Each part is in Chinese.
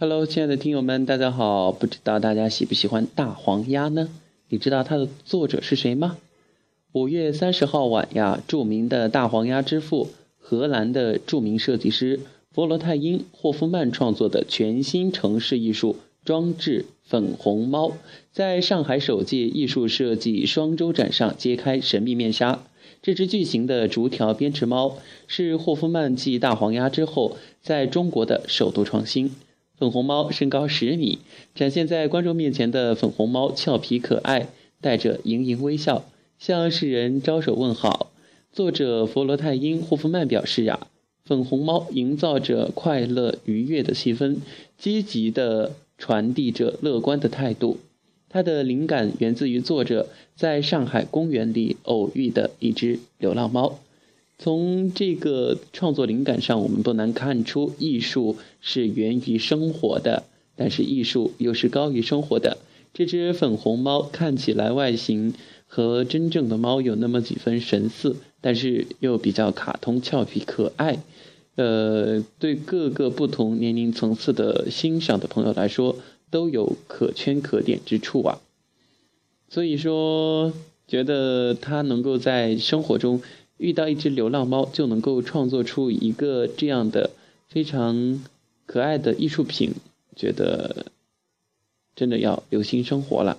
Hello，亲爱的听友们，大家好！不知道大家喜不喜欢大黄鸭呢？你知道它的作者是谁吗？五月三十号晚呀，著名的大黄鸭之父、荷兰的著名设计师弗罗泰因·霍夫曼创作的全新城市艺术装置粉红猫，在上海首届艺术设计双周展上揭开神秘面纱。这只巨型的竹条编织猫是霍夫曼继大黄鸭之后，在中国的首度创新。粉红猫身高十米，展现在观众面前的粉红猫俏皮可爱，带着盈盈微笑，向世人招手问好。作者弗罗泰因·霍夫曼表示呀，粉红猫营造着快乐愉悦的气氛，积极地传递着乐观的态度。它的灵感源自于作者在上海公园里偶遇的一只流浪猫。从这个创作灵感上，我们不难看出，艺术是源于生活的，但是艺术又是高于生活的。这只粉红猫看起来外形和真正的猫有那么几分神似，但是又比较卡通、俏皮、可爱。呃，对各个不同年龄层次的欣赏的朋友来说，都有可圈可点之处啊。所以说，觉得它能够在生活中。遇到一只流浪猫就能够创作出一个这样的非常可爱的艺术品，觉得真的要留心生活了。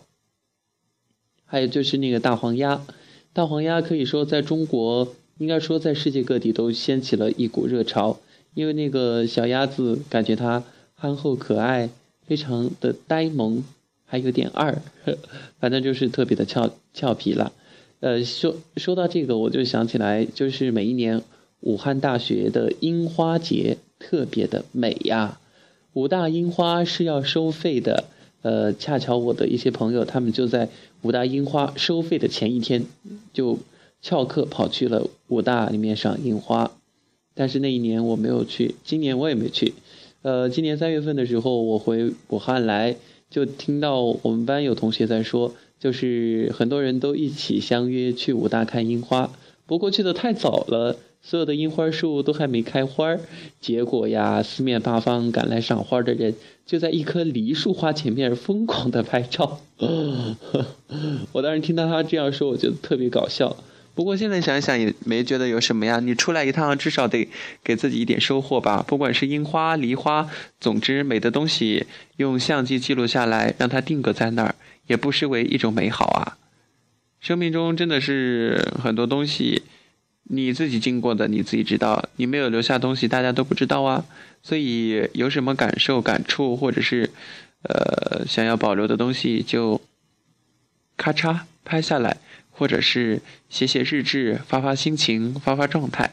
还有就是那个大黄鸭，大黄鸭可以说在中国，应该说在世界各地都掀起了一股热潮，因为那个小鸭子感觉它憨厚可爱，非常的呆萌，还有点二，反正就是特别的俏俏皮了。呃，说说到这个，我就想起来，就是每一年武汉大学的樱花节特别的美呀。武大樱花是要收费的，呃，恰巧我的一些朋友他们就在武大樱花收费的前一天，就翘课跑去了武大里面赏樱花。但是那一年我没有去，今年我也没去。呃，今年三月份的时候我回武汉来，就听到我们班有同学在说。就是很多人都一起相约去武大看樱花，不过去的太早了，所有的樱花树都还没开花结果呀，四面八方赶来赏花的人就在一棵梨树花前面疯狂的拍照。我当时听到他这样说，我觉得特别搞笑。不过现在想想也没觉得有什么呀，你出来一趟至少得给自己一点收获吧。不管是樱花、梨花，总之美的东西用相机记录下来，让它定格在那儿。也不失为一种美好啊！生命中真的是很多东西，你自己经过的你自己知道，你没有留下东西，大家都不知道啊。所以有什么感受、感触，或者是呃想要保留的东西，就咔嚓拍下来，或者是写写日志，发发心情，发发状态。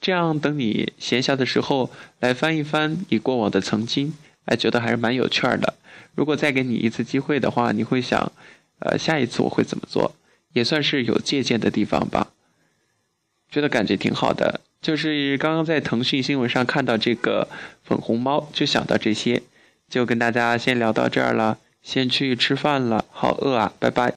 这样等你闲暇的时候来翻一翻你过往的曾经，哎，觉得还是蛮有趣儿的。如果再给你一次机会的话，你会想，呃，下一次我会怎么做？也算是有借鉴的地方吧。觉得感觉挺好的。就是刚刚在腾讯新闻上看到这个粉红猫，就想到这些，就跟大家先聊到这儿了。先去吃饭了，好饿啊，拜拜。